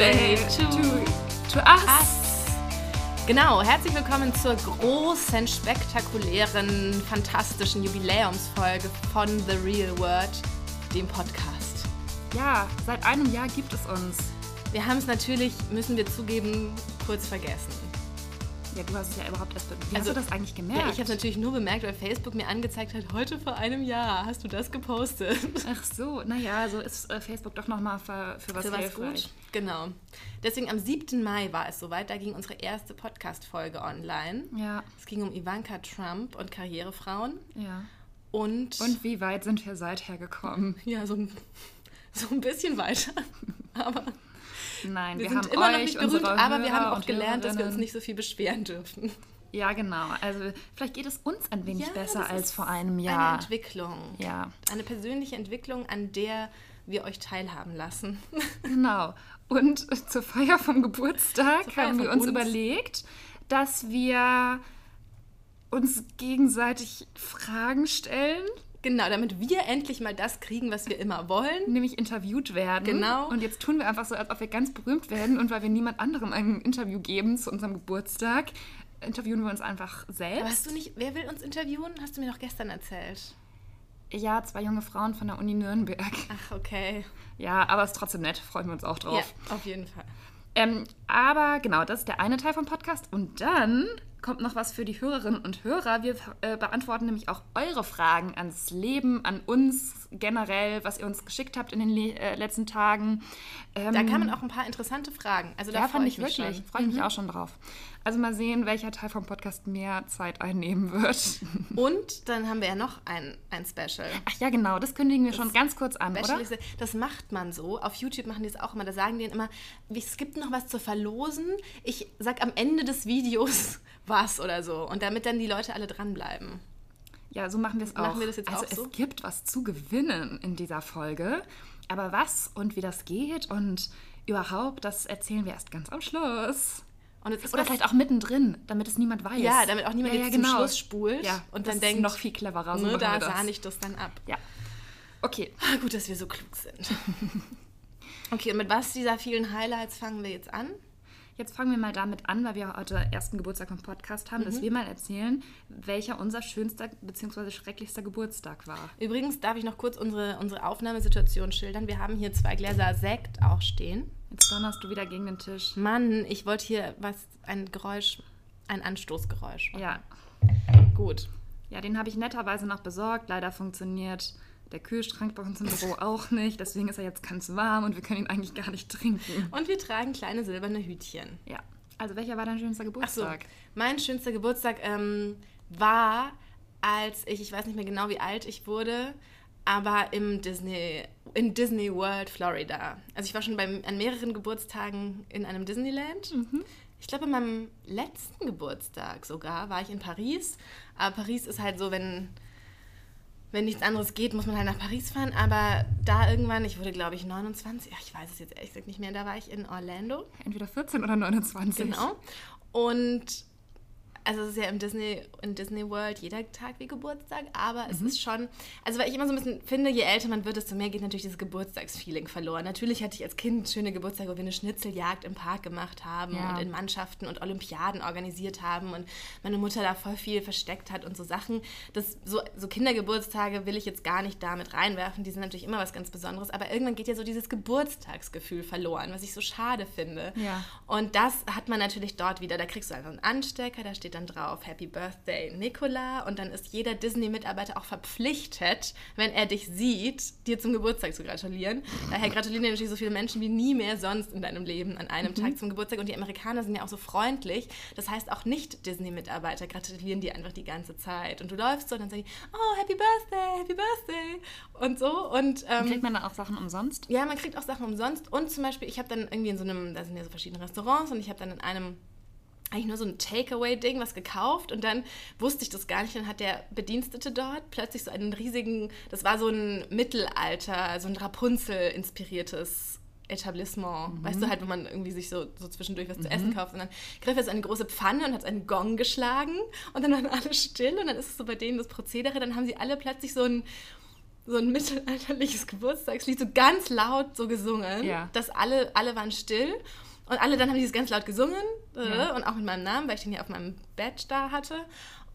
Birthday to, to us. Genau, herzlich willkommen zur großen, spektakulären, fantastischen Jubiläumsfolge von The Real World, dem Podcast. Ja, seit einem Jahr gibt es uns. Wir haben es natürlich, müssen wir zugeben, kurz vergessen. Ja, du hast es ja überhaupt erst. Wie also, hast du das eigentlich gemerkt? Ja, ich habe es natürlich nur bemerkt, weil Facebook mir angezeigt hat, heute vor einem Jahr hast du das gepostet. Ach so, naja, so ist äh, Facebook doch nochmal für, für was, für was gut. Genau. Deswegen am 7. Mai war es soweit, da ging unsere erste Podcast-Folge online. Ja. Es ging um Ivanka Trump und Karrierefrauen. Ja. Und, und wie weit sind wir seither gekommen? Ja, so ein, so ein bisschen weiter. Aber Nein, wir, wir sind haben immer euch, noch nicht berühmt, aber wir haben auch gelernt, dass wir uns nicht so viel beschweren dürfen. Ja, genau. Also vielleicht geht es uns ein wenig ja, besser als vor einem Jahr. Eine Entwicklung. Ja. Eine persönliche Entwicklung, an der wir euch teilhaben lassen. Genau. Und zur Feier vom Geburtstag Feier haben wir uns, uns überlegt, dass wir uns gegenseitig Fragen stellen Genau, damit wir endlich mal das kriegen, was wir immer wollen. Nämlich interviewt werden. Genau. Und jetzt tun wir einfach so, als ob wir ganz berühmt werden und weil wir niemand anderem ein Interview geben zu unserem Geburtstag, interviewen wir uns einfach selbst. Aber hast du nicht, wer will uns interviewen? Hast du mir doch gestern erzählt. Ja, zwei junge Frauen von der Uni Nürnberg. Ach, okay. Ja, aber es ist trotzdem nett, freuen wir uns auch drauf. Ja, auf jeden Fall. Ähm, aber genau, das ist der eine Teil vom Podcast. Und dann kommt noch was für die Hörerinnen und Hörer. Wir äh, beantworten nämlich auch eure Fragen ans Leben, an uns generell, was ihr uns geschickt habt in den äh, letzten Tagen. Ähm, da kamen auch ein paar interessante Fragen. Also da ja, fand ich mich wirklich. Freue ich mhm. mich auch schon drauf. Also mal sehen, welcher Teil vom Podcast mehr Zeit einnehmen wird. Und dann haben wir ja noch ein, ein Special. Ach ja, genau, das kündigen wir das schon ganz kurz an, Special oder? Das macht man so. Auf YouTube machen die es auch immer. Da sagen die immer, es gibt noch was zu verlosen. Ich sag am Ende des Videos was oder so. Und damit dann die Leute alle dranbleiben. Ja, so machen wir es auch. Machen wir das jetzt also auch so? es gibt was zu gewinnen in dieser Folge. Aber was und wie das geht und überhaupt, das erzählen wir erst ganz am Schluss. Oder vielleicht auch mittendrin, damit es niemand weiß. Ja, damit auch niemand ja, ja, genau. zum Schluss spult ja, und dann denkt, noch viel cleverer. So ne, da sah ich das dann ab. Ja. Okay. Ah, gut, dass wir so klug sind. okay, und mit was dieser vielen Highlights fangen wir jetzt an? Jetzt fangen wir mal damit an, weil wir heute ersten Geburtstag vom Podcast haben, mhm. dass wir mal erzählen, welcher unser schönster bzw. schrecklichster Geburtstag war. Übrigens darf ich noch kurz unsere, unsere Aufnahmesituation schildern. Wir haben hier zwei Gläser Sekt auch stehen. Jetzt donnerst du wieder gegen den Tisch. Mann, ich wollte hier was, ein Geräusch, ein Anstoßgeräusch. Machen. Ja. Gut. Ja, den habe ich netterweise noch besorgt. Leider funktioniert der Kühlschrank bei uns im Büro auch nicht, deswegen ist er jetzt ganz warm und wir können ihn eigentlich gar nicht trinken. Und wir tragen kleine silberne Hütchen. Ja. Also welcher war dein schönster Geburtstag? Ach so, mein schönster Geburtstag ähm, war, als ich, ich weiß nicht mehr genau, wie alt ich wurde, aber im Disney, in Disney World, Florida. Also ich war schon beim, an mehreren Geburtstagen in einem Disneyland. Mhm. Ich glaube, in meinem letzten Geburtstag sogar war ich in Paris. Aber Paris ist halt so, wenn wenn nichts anderes geht, muss man halt nach Paris fahren. Aber da irgendwann, ich wurde glaube ich 29, ach, ich weiß es jetzt ehrlich gesagt nicht mehr, da war ich in Orlando. Entweder 14 oder 29. Genau. Und also es ist ja im Disney, in Disney World jeder Tag wie Geburtstag, aber mhm. es ist schon, also weil ich immer so ein bisschen finde, je älter man wird, desto mehr geht natürlich dieses Geburtstagsfeeling verloren. Natürlich hatte ich als Kind schöne Geburtstage, wo wir eine Schnitzeljagd im Park gemacht haben ja. und in Mannschaften und Olympiaden organisiert haben und meine Mutter da voll viel versteckt hat und so Sachen. Das, so, so Kindergeburtstage will ich jetzt gar nicht damit reinwerfen, die sind natürlich immer was ganz Besonderes, aber irgendwann geht ja so dieses Geburtstagsgefühl verloren, was ich so schade finde. Ja. Und das hat man natürlich dort wieder, da kriegst du einfach einen Anstecker, da steht steht dann drauf Happy Birthday Nicola und dann ist jeder Disney-Mitarbeiter auch verpflichtet, wenn er dich sieht, dir zum Geburtstag zu gratulieren. Daher gratulieren dir natürlich so viele Menschen wie nie mehr sonst in deinem Leben an einem mhm. Tag zum Geburtstag und die Amerikaner sind ja auch so freundlich. Das heißt, auch nicht Disney-Mitarbeiter gratulieren dir einfach die ganze Zeit und du läufst so und dann sagen die, oh, Happy Birthday, Happy Birthday und so. Und, ähm, kriegt man dann auch Sachen umsonst? Ja, man kriegt auch Sachen umsonst und zum Beispiel, ich habe dann irgendwie in so einem, da sind ja so verschiedene Restaurants und ich habe dann in einem eigentlich nur so ein Takeaway-Ding, was gekauft und dann wusste ich das gar nicht. Dann hat der Bedienstete dort plötzlich so einen riesigen, das war so ein Mittelalter, so ein Rapunzel-inspiriertes Etablissement. Mhm. Weißt du halt, wo man irgendwie sich so, so zwischendurch was mhm. zu essen kauft. Und dann griff er so eine große Pfanne und hat einen Gong geschlagen und dann waren alle still und dann ist es so bei denen das Prozedere, dann haben sie alle plötzlich so ein so ein mittelalterliches Geburtstagslied so ganz laut so gesungen, Ja. dass alle, alle waren still und alle dann haben die das ganz laut gesungen äh, Ja. und auch mit meinem Namen, weil ich den ja auf meinem Badge da hatte.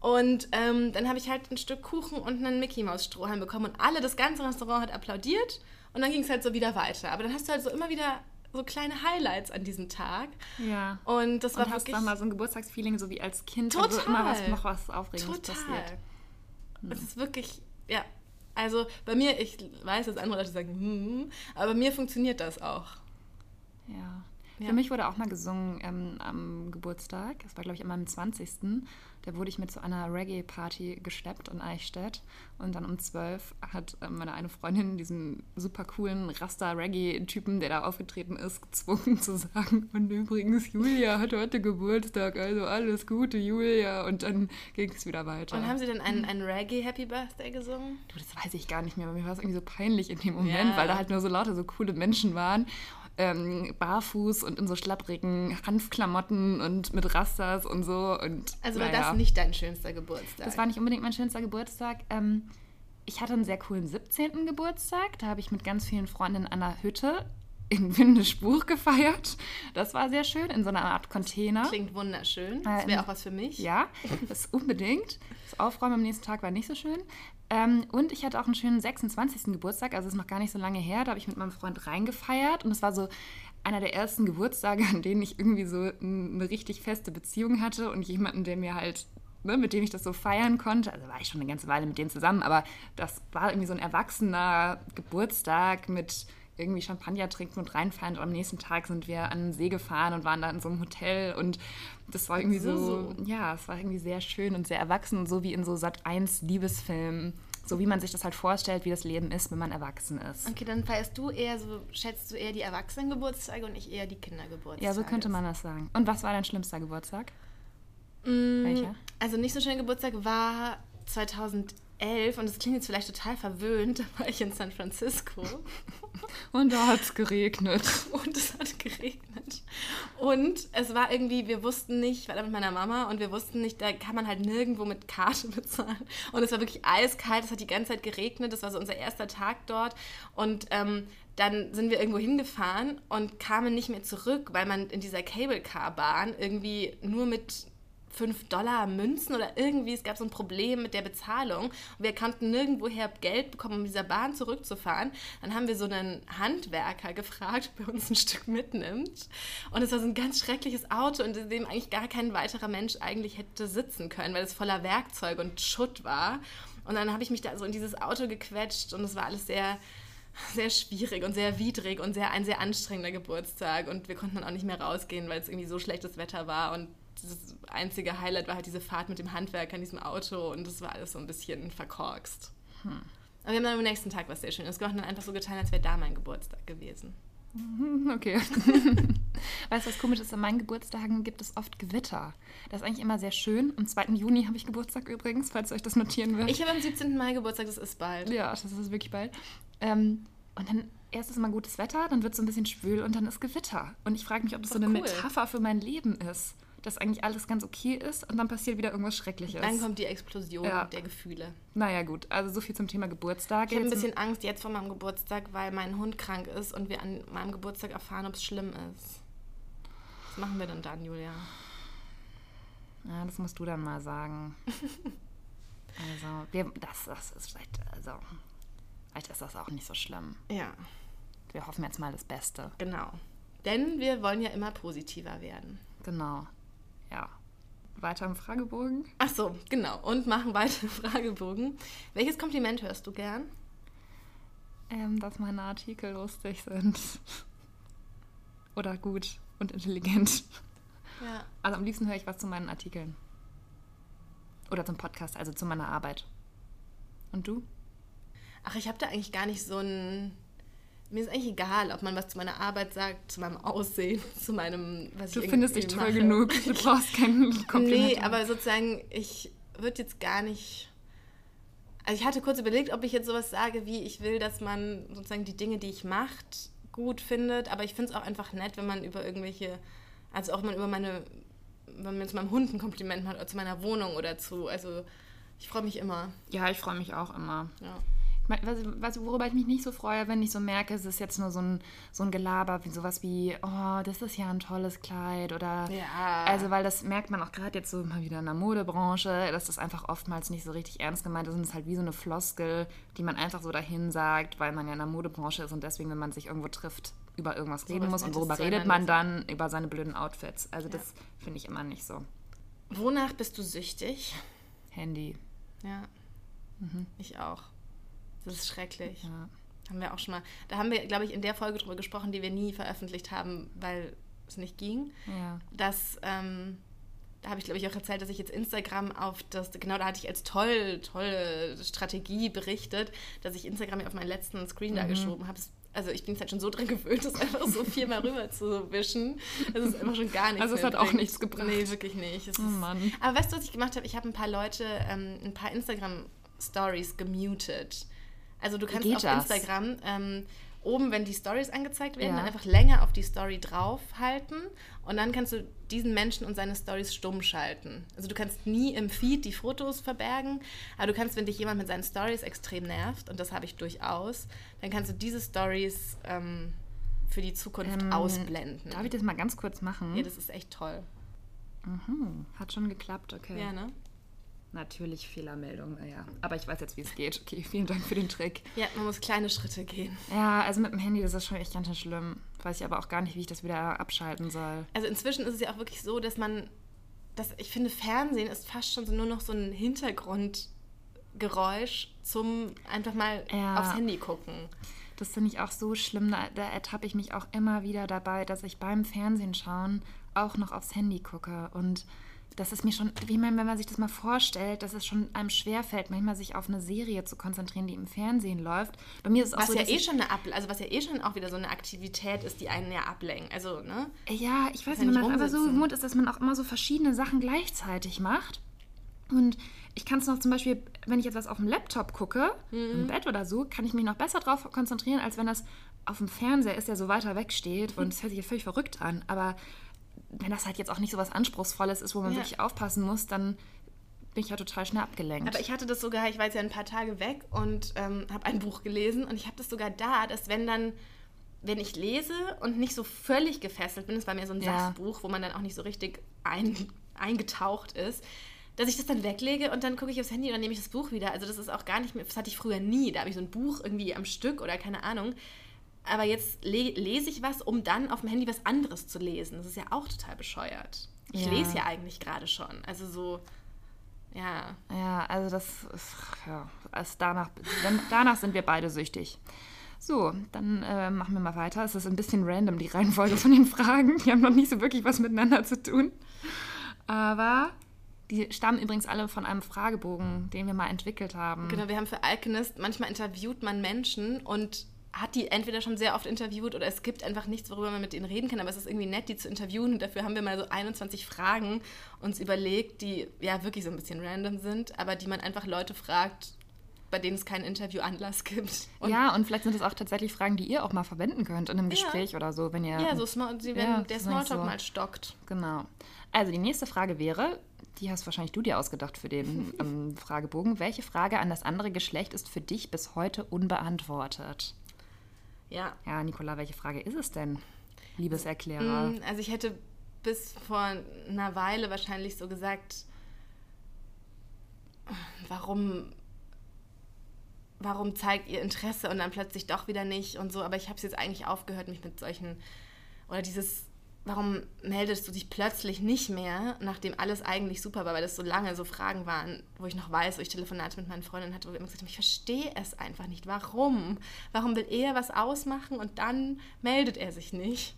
Und ähm, dann habe ich halt ein Stück Kuchen und einen Mickey Maus Strohhalm bekommen und alle, das ganze Restaurant hat applaudiert und dann ging es halt so wieder weiter. Aber dann hast du halt so immer wieder so kleine Highlights an diesem Tag. Ja. Und das war Und hast wirklich dann mal so ein Geburtstagsfeeling, so wie als Kind, Total. wo immer was, noch was Aufregendes Total. passiert. Es ist wirklich, ja. Also bei mir, ich weiß, dass andere Leute sagen, hm, aber bei mir funktioniert das auch. Ja. Ja. Für mich wurde auch mal gesungen ähm, am Geburtstag. Das war, glaube ich, an meinem 20. Da wurde ich mit zu einer Reggae-Party geschleppt in Eichstätt. Und dann um 12 hat ähm, meine eine Freundin diesen super coolen Rasta-Reggae-Typen, der da aufgetreten ist, gezwungen zu sagen: Und übrigens, Julia hat heute Geburtstag, also alles Gute, Julia. Und dann ging es wieder weiter. Und haben sie dann einen, einen Reggae Happy Birthday gesungen? Du, das weiß ich gar nicht mehr, aber mir war es irgendwie so peinlich in dem Moment, Ja. weil da halt nur so lauter so coole Menschen waren. Ähm, barfuß und in so schlapprigen Hanfklamotten und mit Rastas und so. Und, Also war naja. das nicht dein schönster Geburtstag? Das war nicht unbedingt mein schönster Geburtstag. Ähm, ich hatte einen sehr coolen 17. Geburtstag. Da habe ich mit ganz vielen Freunden in einer Hütte in Windesbuch gefeiert. Das war sehr schön, in so einer Art Container. Klingt wunderschön. Das Äh, wäre auch was für mich. Ja, das unbedingt. Das Aufräumen am nächsten Tag war nicht so schön. Ähm, und ich hatte auch einen schönen 26. Geburtstag, also ist noch gar nicht so lange her. Da habe ich mit meinem Freund reingefeiert und es war so einer der ersten Geburtstage, an denen ich irgendwie so eine richtig feste Beziehung hatte und jemanden, der mir halt, ne, mit dem ich das so feiern konnte. Also war ich schon eine ganze Weile mit dem zusammen, aber das war irgendwie so ein erwachsener Geburtstag mit irgendwie Champagner trinken und reinfeiern. Und am nächsten Tag sind wir an den See gefahren und waren da in so einem Hotel und das war irgendwie so, So, so. ja, es war irgendwie sehr schön und sehr erwachsen, so wie in so Sat 1 Liebesfilmen, so wie man sich das halt vorstellt, wie das Leben ist, wenn man erwachsen ist. Okay, dann feierst du eher so, schätzt du eher die Erwachsenengeburtstage und ich eher die Kindergeburtstage. Ja, so könnte man das sagen. Und was war dein schlimmster Geburtstag? Mm, Welcher? Also nicht so schöner Geburtstag war 2011 und das klingt jetzt vielleicht total verwöhnt, da war ich in San Francisco Und da hat es geregnet. und es hat geregnet. Und es war irgendwie, wir wussten nicht, ich war da mit meiner Mama und wir wussten nicht, da kann man halt nirgendwo mit Karte bezahlen. Und es war wirklich eiskalt, es hat die ganze Zeit geregnet, das war so unser erster Tag dort. Und ähm, dann sind wir irgendwo hingefahren und kamen nicht mehr zurück, weil man in dieser Cable Car Bahn irgendwie nur mit 5 Dollar Münzen oder irgendwie, es gab so ein Problem mit der Bezahlung. Wir konnten nirgendwoher Geld bekommen, um dieser Bahn zurückzufahren. Dann haben wir so einen Handwerker gefragt, ob er uns ein Stück mitnimmt. Und es war so ein ganz schreckliches Auto, in dem eigentlich gar kein weiterer Mensch eigentlich hätte sitzen können, weil es voller Werkzeuge und Schutt war. Und dann habe ich mich da so in dieses Auto gequetscht und es war alles sehr sehr schwierig und sehr widrig und sehr, ein sehr anstrengender Geburtstag. Und wir konnten dann auch nicht mehr rausgehen, weil es irgendwie so schlechtes Wetter war. Und das einzige Highlight war halt diese Fahrt mit dem Handwerker in diesem Auto. Und das war alles so ein bisschen verkorkst. Aber wir haben dann am nächsten Tag was sehr Schönes gemacht und dann einfach so getan, als wäre da mein Geburtstag gewesen. Okay. weißt du, was komisch ist? An meinen Geburtstagen gibt es oft Gewitter. Das ist eigentlich immer sehr schön. Am 2. Juni habe ich Geburtstag übrigens, falls ihr euch das notieren will. Ich habe am 17. Mai Geburtstag, das ist bald. Ja, das ist wirklich bald. Ähm, und dann erst ist immer gutes Wetter, dann wird es so ein bisschen schwül und dann ist Gewitter. Und ich frage mich, ob das so Doch eine cool. Metapher für mein Leben ist. Dass eigentlich alles ganz okay ist und dann passiert wieder irgendwas Schreckliches. Dann kommt die Explosion Ja. der Gefühle. naja, gut. Also so viel zum Thema Geburtstag. Ich habe ein bisschen Angst jetzt vor meinem Geburtstag, weil mein Hund krank ist und wir an meinem Geburtstag erfahren, ob es schlimm ist. Was machen wir denn dann, Julia? Ja, das musst du dann mal sagen. also, wir, das, das ist vielleicht, also, vielleicht ist das auch nicht so schlimm. Ja, Wir hoffen jetzt mal das Beste. genau. Denn wir wollen ja immer positiver werden. Genau. Ja. Weiter im Fragebogen. Ach so, genau. Und machen weiter Fragebogen. Welches Kompliment hörst du gern? Ähm, dass meine Artikel lustig sind. Oder gut und intelligent. Ja. Also am liebsten höre ich was zu meinen Artikeln. Oder zum Podcast, also zu meiner Arbeit. Und du? Ach, ich habe da eigentlich gar nicht so ein. Mir ist eigentlich egal, ob man was zu meiner Arbeit sagt, zu meinem Aussehen, zu meinem, was Du ich findest dich toll genug. Du brauchst kein Kompliment. Nee, aber sozusagen, ich würde jetzt gar nicht. Also ich hatte kurz überlegt, ob ich jetzt sowas sage, wie ich will, dass man sozusagen die Dinge, die ich macht, gut findet. Aber ich finde es auch einfach nett, wenn man über irgendwelche, also auch wenn man über meine, wenn man zu meinem Hund ein Kompliment macht oder zu meiner Wohnung oder zu. Also ich freue mich immer. Ja, ich freue mich auch immer. Ja. Was, worüber ich mich nicht so freue, wenn ich so merke, es ist jetzt nur so ein, so ein Gelaber, wie sowas wie, oh, das ist ja ein tolles Kleid oder. Ja. Also, weil das merkt man auch gerade jetzt so mal wieder in der Modebranche, dass das einfach oftmals nicht so richtig ernst gemeint ist und es ist halt wie so eine Floskel, die man einfach so dahin sagt, weil man ja in der Modebranche ist und deswegen, wenn man sich irgendwo trifft, über irgendwas so reden muss und worüber redet man dann? Über seine blöden Outfits. Also, ja. das finde ich immer nicht so. Wonach bist du süchtig? Handy. Ja. Mhm. Ich auch. Das ist schrecklich. Ja. Haben wir auch schon mal. Da haben wir, glaube ich, in der Folge drüber gesprochen, die wir nie veröffentlicht haben, weil es nicht ging. Ja. Dass, ähm, da habe ich, glaube ich, auch erzählt, dass ich jetzt Instagram auf das, genau da hatte ich als toll, tolle Strategie berichtet, dass ich Instagram auf meinen letzten Screen mhm. da geschoben habe. Also ich bin jetzt halt schon so dran gewöhnt, das einfach so viermal rüber zu wischen. Das ist einfach schon gar nichts Also es hat bringt. auch nichts gebracht. Nee, wirklich nicht. Es oh Mann. aber weißt du, was ich gemacht habe? Ich habe ein paar Leute, ähm, ein paar Instagram-Stories gemutet. Also du kannst auf das? Instagram ähm, oben, wenn die Stories angezeigt werden, ja. dann einfach länger auf die Story draufhalten und dann kannst du diesen Menschen und seine Stories stumm schalten. Also du kannst nie im Feed die Fotos verbergen, aber du kannst, wenn dich jemand mit seinen Stories extrem nervt, und das habe ich durchaus, dann kannst du diese Stories ähm, für die Zukunft ähm, ausblenden. Darf ich das mal ganz kurz machen? Ja, das ist echt toll. Mhm. Hat schon geklappt, okay. Ja, ne? Natürlich Fehlermeldung, ja. Aber ich weiß jetzt, wie es geht. Okay, vielen Dank für den Trick. Ja, man muss kleine Schritte gehen. Ja, also mit dem Handy, das ist schon echt ganz schön schlimm. Weiß ich aber auch gar nicht, wie ich das wieder abschalten soll. Also inzwischen ist es ja auch wirklich so, dass man, dass ich finde, Fernsehen ist fast schon so nur noch so ein Hintergrundgeräusch zum einfach mal ja. aufs Handy gucken. Das finde ich auch so schlimm. Da, da ertappe ich mich auch immer wieder dabei, dass ich beim Fernsehen schauen auch noch aufs Handy gucke und das ist mir schon, wie man, wenn man sich das mal vorstellt, dass es schon einem schwerfällt, manchmal sich auf eine Serie zu konzentrieren, die im Fernsehen läuft. Bei mir ist es auch was so, ja eh schon eine Ab also was ja eh schon auch wieder so eine Aktivität ist, die einen ja ablenkt. Also, ne? Ja, ich weiß nicht, wenn man aber so gewohnt ist, dass man auch immer so verschiedene Sachen gleichzeitig macht. Und ich kann es noch zum Beispiel, wenn ich etwas auf dem Laptop gucke, mhm. im Bett oder so, kann ich mich noch besser darauf konzentrieren, als wenn das auf dem Fernseher ist, der so weiter weg steht. Und es hört sich ja völlig verrückt an. Aber wenn das halt jetzt auch nicht so was Anspruchsvolles ist, wo man ja. wirklich aufpassen muss, dann bin ich ja total schnell abgelenkt. Aber ich hatte das sogar, ich war jetzt ja ein paar Tage weg und ähm, habe ein Buch gelesen und ich habe das sogar da, dass wenn dann, wenn ich lese und nicht so völlig gefesselt bin, es war mir so ein ja. Sachbuch, wo man dann auch nicht so richtig ein, eingetaucht ist, dass ich das dann weglege und dann gucke ich aufs Handy und dann nehme ich das Buch wieder. Also das ist auch gar nicht mehr, das hatte ich früher nie. Da habe ich so ein Buch irgendwie am Stück oder keine Ahnung aber jetzt le lese ich was, um dann auf dem Handy was anderes zu lesen. Das ist ja auch total bescheuert. Ich ja. lese ja eigentlich gerade schon. Also so, ja. Ja, also das, ja, also danach, danach sind wir beide süchtig. So, dann äh, machen wir mal weiter. Es ist ein bisschen random, die Reihenfolge von den Fragen. Die haben noch nicht so wirklich was miteinander zu tun. Aber die stammen übrigens alle von einem Fragebogen, den wir mal entwickelt haben. Genau, wir haben für Alchemist, manchmal interviewt man Menschen und hat die entweder schon sehr oft interviewt oder es gibt einfach nichts, worüber man mit ihnen reden kann. Aber es ist irgendwie nett, die zu interviewen. Und dafür haben wir mal so 21 Fragen uns überlegt, die ja wirklich so ein bisschen random sind, aber die man einfach Leute fragt, bei denen es keinen Interviewanlass gibt. Und ja, und vielleicht sind das auch tatsächlich Fragen, die ihr auch mal verwenden könnt in einem Gespräch ja. oder so, wenn ihr. Ja, so small, wenn ja, der Smalltalk so. mal stockt. Genau. Also die nächste Frage wäre, die hast wahrscheinlich du dir ausgedacht für den ähm, Fragebogen. Welche Frage an das andere Geschlecht ist für dich bis heute unbeantwortet? Ja. Ja, Nicola, welche Frage ist es denn, Liebeserklärer? Mm, also ich hätte bis vor einer Weile wahrscheinlich so gesagt, warum, warum zeigt ihr Interesse und dann plötzlich doch wieder nicht und so. Aber ich habe es jetzt eigentlich aufgehört, mich mit solchen, oder dieses warum meldest du dich plötzlich nicht mehr, nachdem alles eigentlich super war, weil das so lange so Fragen waren, wo ich noch weiß, wo ich Telefonate mit meinen Freundinnen hatte, wo wir immer gesagt haben, ich verstehe es einfach nicht. Warum? Warum will er was ausmachen und dann meldet er sich nicht?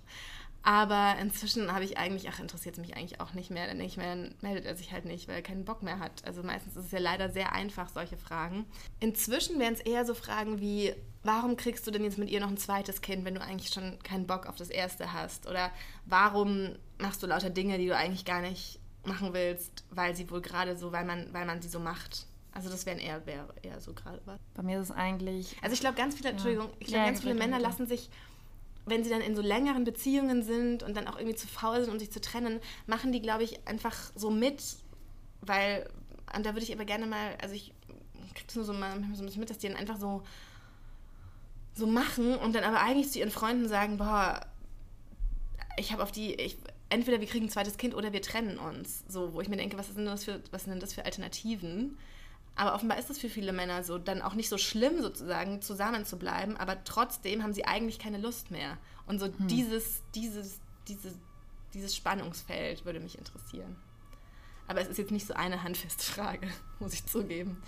Aber inzwischen habe ich eigentlich, ach, interessiert es mich eigentlich auch nicht mehr. Dann denke ich meldet er sich halt nicht, weil er keinen Bock mehr hat. Also meistens ist es ja leider sehr einfach, solche Fragen. Inzwischen wären es eher so Fragen wie, warum kriegst du denn jetzt mit ihr noch ein zweites Kind, wenn du eigentlich schon keinen Bock auf das erste hast? Oder warum machst du lauter Dinge, die du eigentlich gar nicht machen willst, weil sie wohl gerade so, weil man, weil man sie so macht? Also das wären eher, wäre eher so gerade was. Bei mir ist es eigentlich. Also ich glaube, ganz viele, ja. Entschuldigung, ich glaube, ja, ganz viele Männer lassen sich wenn sie dann in so längeren Beziehungen sind und dann auch irgendwie zu faul sind, um sich zu trennen, machen die, glaube ich, einfach so mit, weil, und da würde ich aber gerne mal, also ich kriege das nur so mal so ein bisschen mit, dass die dann einfach so, so machen und dann aber eigentlich zu ihren Freunden sagen, boah, ich habe auf die, ich, entweder wir kriegen ein zweites Kind oder wir trennen uns. So, wo ich mir denke, was sind das für, was sind das für Alternativen? Aber offenbar ist es für viele Männer so, dann auch nicht so schlimm sozusagen zusammen zu bleiben, aber trotzdem haben sie eigentlich keine Lust mehr. Und so hm. dieses, dieses, dieses, dieses Spannungsfeld würde mich interessieren. Aber es ist jetzt nicht so eine handfeste Frage, muss ich zugeben.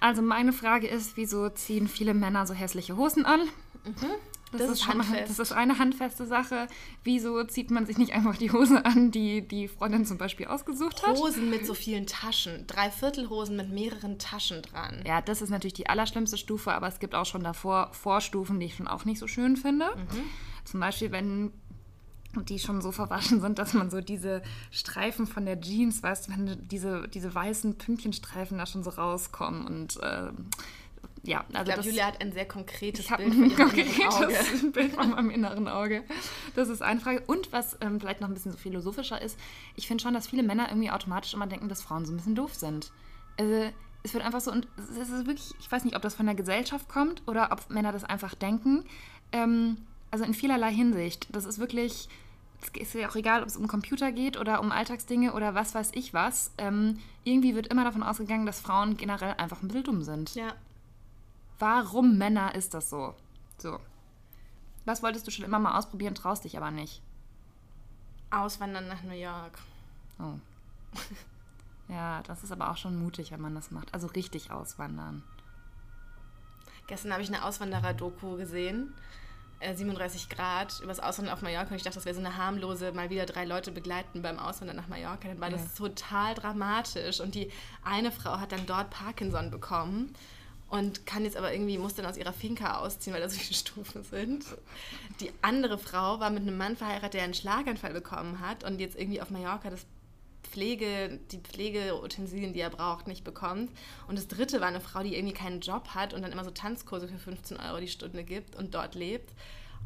Also meine Frage ist, wieso ziehen viele Männer so hässliche Hosen an? Mhm. Das, das, ist handfest. das ist eine handfeste Sache. Wieso zieht man sich nicht einfach die Hose an, die die Freundin zum Beispiel ausgesucht hat? Hosen mit so vielen Taschen. Dreiviertelhosen mit mehreren Taschen dran. Ja, das ist natürlich die allerschlimmste Stufe, aber es gibt auch schon davor Vorstufen, die ich schon auch nicht so schön finde. Mhm. Zum Beispiel, wenn die schon so verwaschen sind, dass man so diese Streifen von der Jeans, weißt du, wenn diese, diese weißen Pünktchenstreifen da schon so rauskommen und äh, ja, also ich glaube, Julia hat ein sehr konkretes Bild von ihrem konkretes Auge. Bild von meinem inneren Auge. Das ist eine Frage. Und was ähm, vielleicht noch ein bisschen so philosophischer ist, ich finde schon, dass viele Männer irgendwie automatisch immer denken, dass Frauen so ein bisschen doof sind. Also es wird einfach so, und es ist wirklich, ich weiß nicht, ob das von der Gesellschaft kommt oder ob Männer das einfach denken. Ähm, also in vielerlei Hinsicht. Das ist wirklich ist ja auch egal, ob es um Computer geht oder um Alltagsdinge oder was weiß ich was. Ähm, irgendwie wird immer davon ausgegangen, dass Frauen generell einfach ein bisschen dumm sind. Ja. Warum Männer ist das so? So. Was wolltest du schon immer mal ausprobieren, traust dich aber nicht? Auswandern nach New York. Oh. ja, das ist aber auch schon mutig, wenn man das macht. Also richtig auswandern. Gestern habe ich eine Auswanderer-Doku gesehen 37 äh, Grad übers Auswandern auf Mallorca und ich dachte, das wäre so eine harmlose, mal wieder drei Leute begleiten beim Auswandern nach Mallorca. Dann war ja. das total dramatisch und die eine Frau hat dann dort Parkinson bekommen und kann jetzt aber irgendwie, muss dann aus ihrer Finca ausziehen, weil da so viele Stufen sind. Die andere Frau war mit einem Mann verheiratet, der einen Schlaganfall bekommen hat und jetzt irgendwie auf Mallorca das Pflege, die Pflegeutensilien, die er braucht, nicht bekommt. Und das dritte war eine Frau, die irgendwie keinen Job hat und dann immer so Tanzkurse für 15 Euro die Stunde gibt und dort lebt.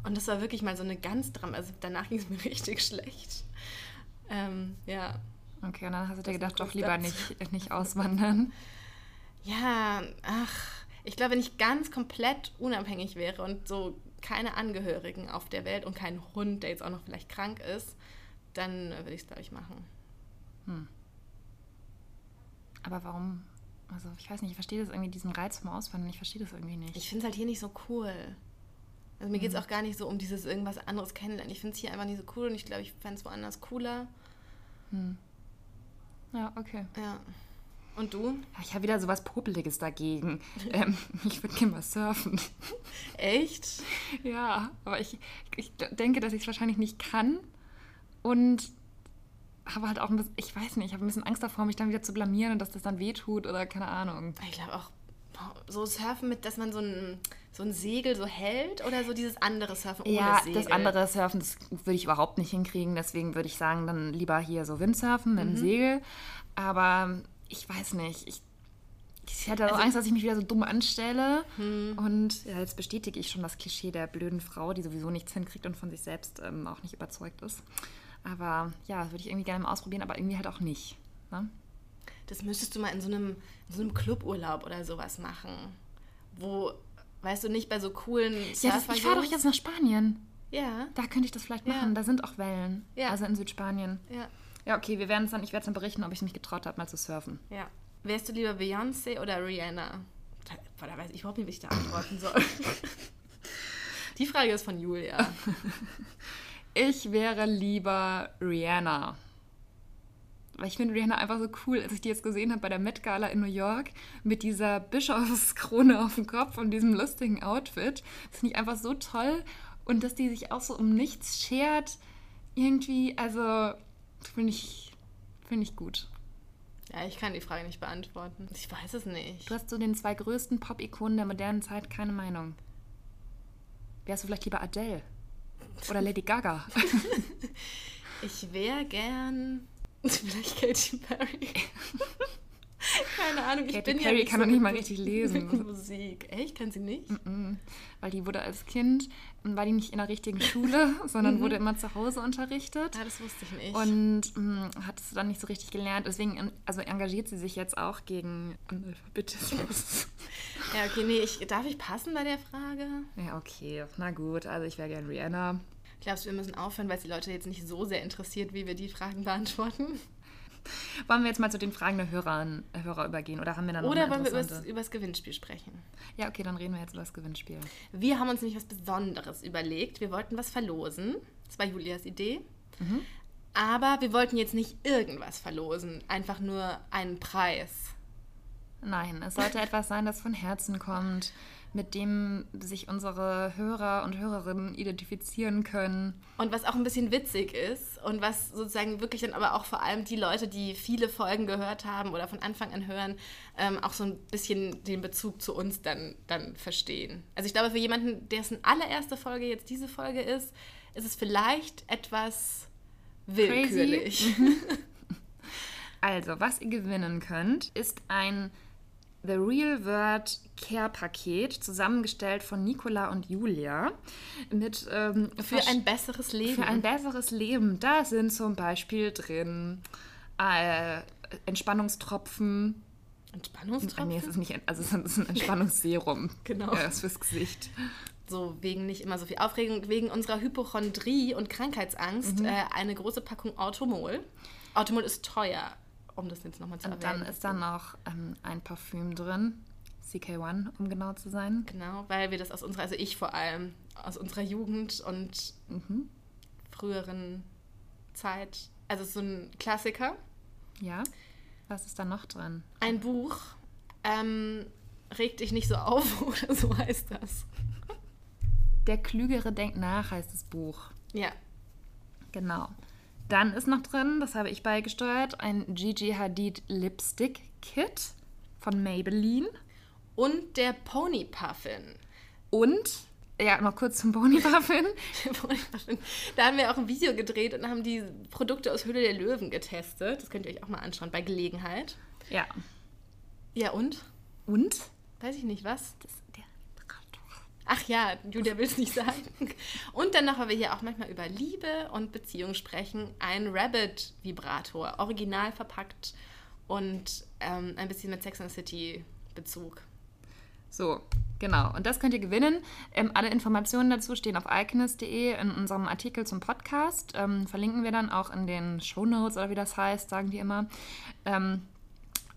Und das war wirklich mal so eine ganz Drama. Also danach ging es mir richtig schlecht. Ähm, ja. Okay, und dann hast du dir gedacht, doch lieber nicht, nicht auswandern. Ja, ach, ich glaube, wenn ich ganz komplett unabhängig wäre und so keine Angehörigen auf der Welt und keinen Hund, der jetzt auch noch vielleicht krank ist, dann würde ich es, glaube ich, machen. Hm. Aber warum? Also ich weiß nicht, ich verstehe das irgendwie, diesen Reiz vom Auswandern, ich verstehe das irgendwie nicht. Ich finde es halt hier nicht so cool. Also mir geht es hm. auch gar nicht so um dieses irgendwas anderes kennenlernen. Ich finde es hier einfach nicht so cool und ich glaube, ich fände es woanders cooler. Hm. Ja, okay. Ja. Und du? Ich habe wieder so was Popeliges dagegen. ähm, ich würde gerne mal surfen. Echt? Ja, aber ich, ich denke, dass ich es wahrscheinlich nicht kann. Und habe halt auch ein bisschen, ich weiß nicht, ich habe ein bisschen Angst davor, mich dann wieder zu blamieren und dass das dann wehtut oder keine Ahnung. Ich glaube auch, so Surfen mit, dass man so ein, so ein Segel so hält oder so dieses andere Surfen ohne ja, Segel? Ja, das andere Surfen, das würde ich überhaupt nicht hinkriegen. Deswegen würde ich sagen, dann lieber hier so Windsurfen mit mhm. einem Segel. Aber ich weiß nicht, ich, ich hatte also, Angst, dass ich mich wieder so dumm anstelle. Hm. Und ja, jetzt bestätige ich schon das Klischee der blöden Frau, die sowieso nichts hinkriegt und von sich selbst ähm, auch nicht überzeugt ist. Aber ja, das würde ich irgendwie gerne mal ausprobieren, aber irgendwie halt auch nicht. Ne? Das müsstest du mal in so einem, in so einem Cluburlaub oder sowas machen. Wo, weißt du, nicht bei so coolen Ja, das, ich fahre doch jetzt nach Spanien. Ja. Da könnte ich das vielleicht machen. Ja. Da sind auch Wellen. Ja. Also in Südspanien. Ja. Ja, okay, wir werden es dann, ich werde es dann berichten, ob ich mich getraut habe, mal zu surfen. Ja. Wärst du lieber Beyoncé oder Rihanna? Da, da weiß ich überhaupt nicht, wie ich da antworten soll. Die Frage ist von Julia. Ich wäre lieber Rihanna. Weil ich finde Rihanna einfach so cool, als ich die jetzt gesehen habe bei der Met Gala in New York mit dieser Bischofskrone auf dem Kopf und diesem lustigen Outfit. Das finde ich einfach so toll. Und dass die sich auch so um nichts schert. Irgendwie, also finde ich, find ich gut. Ja, ich kann die Frage nicht beantworten. Ich weiß es nicht. Du hast zu so den zwei größten Pop-Ikonen der modernen Zeit keine Meinung. Wärst du vielleicht lieber Adele? Oder Lady Gaga. ich wäre gern vielleicht Katy Perry. Keine Ahnung, ich Katy bin Perry ja kann doch nicht mal richtig lesen. Mit Musik. Echt? Kann sie nicht? Mm, Weil die wurde als Kind, war die nicht in der richtigen Schule, sondern Mhm. wurde immer zu Hause unterrichtet. Ah, das wusste ich nicht. Und mh, hat es dann nicht so richtig gelernt. Deswegen en- also engagiert sie sich jetzt auch gegen Analphabetismus. ja, okay, nee, ich, darf ich passen bei der Frage? ja, okay. Na gut, also ich wäre gern Rihanna. Glaubst du, wir müssen aufhören, weil es die Leute jetzt nicht so sehr interessiert, wie wir die Fragen beantworten? Wollen wir jetzt mal zu den Fragen der Hörer, Hörer übergehen? Oder haben wir dann noch Oder wollen wir über das Gewinnspiel sprechen? Ja, okay, dann reden wir jetzt über das Gewinnspiel. Wir haben uns nämlich was Besonderes überlegt. Wir wollten was verlosen. Das war Julias Idee. Aber wir wollten jetzt nicht irgendwas verlosen, einfach nur einen Preis. Nein, es sollte etwas sein, das von Herzen kommt, mit dem sich unsere Hörer und Hörerinnen identifizieren können. Und was auch ein bisschen witzig ist und was sozusagen wirklich dann aber auch vor allem die Leute, die viele Folgen gehört haben oder von Anfang an hören, ähm, auch so ein bisschen den Bezug zu uns dann, dann verstehen. Also ich glaube, für jemanden, dessen allererste Folge jetzt diese Folge ist, ist es vielleicht etwas willkürlich. Also, was ihr gewinnen könnt, ist ein The Real Word Care Paket, zusammengestellt von Nicola und Julia. Mit, ähm, Für ein besseres Leben. für ein besseres Leben. Da sind zum Beispiel drin äh, Entspannungstropfen. Entspannungstropfen? Nee, es ist nicht, also es ist ein Entspannungsserum. Genau. Ja, das ist fürs Gesicht. so wegen nicht immer so viel Aufregung, wegen unserer Hypochondrie und Krankheitsangst Mhm. äh, eine große Packung Automol. Automol ist teuer, um das jetzt nochmal zu Und dann erwähnen. ist da noch ähm, ein Parfüm drin. CK1, um genau zu sein. Genau, weil wir das aus unserer, also ich vor allem, aus unserer Jugend und Mhm. früheren Zeit, also so ein Klassiker. Ja. Was ist da noch drin? Ein Buch, ähm, reg dich nicht so auf oder so heißt das. Der Klügere denkt nach heißt das Buch. Ja, Genau. Dann ist noch drin, das habe ich beigesteuert, ein Gigi Hadid Lipstick Kit von Maybelline. und der Pony Puffin. Und, ja, noch kurz zum Pony Puffin. Da haben wir auch ein Video gedreht und haben die Produkte aus Höhle der Löwen getestet. Das könnt ihr euch auch mal anschauen bei Gelegenheit. Ja. Ja, und? Und? Weiß ich nicht, was? Das. Ach ja, Julia will es nicht sagen. Und dann noch, weil wir hier auch manchmal über Liebe und Beziehung sprechen, ein Rabbit-Vibrator, original verpackt und ähm, ein bisschen mit Sex and the City Bezug. So, genau. Und das könnt ihr gewinnen. Ähm, alle Informationen dazu stehen auf iconist.de in unserem Artikel zum Podcast. Ähm, verlinken wir dann auch in den Shownotes oder wie das heißt, sagen die immer. Ähm,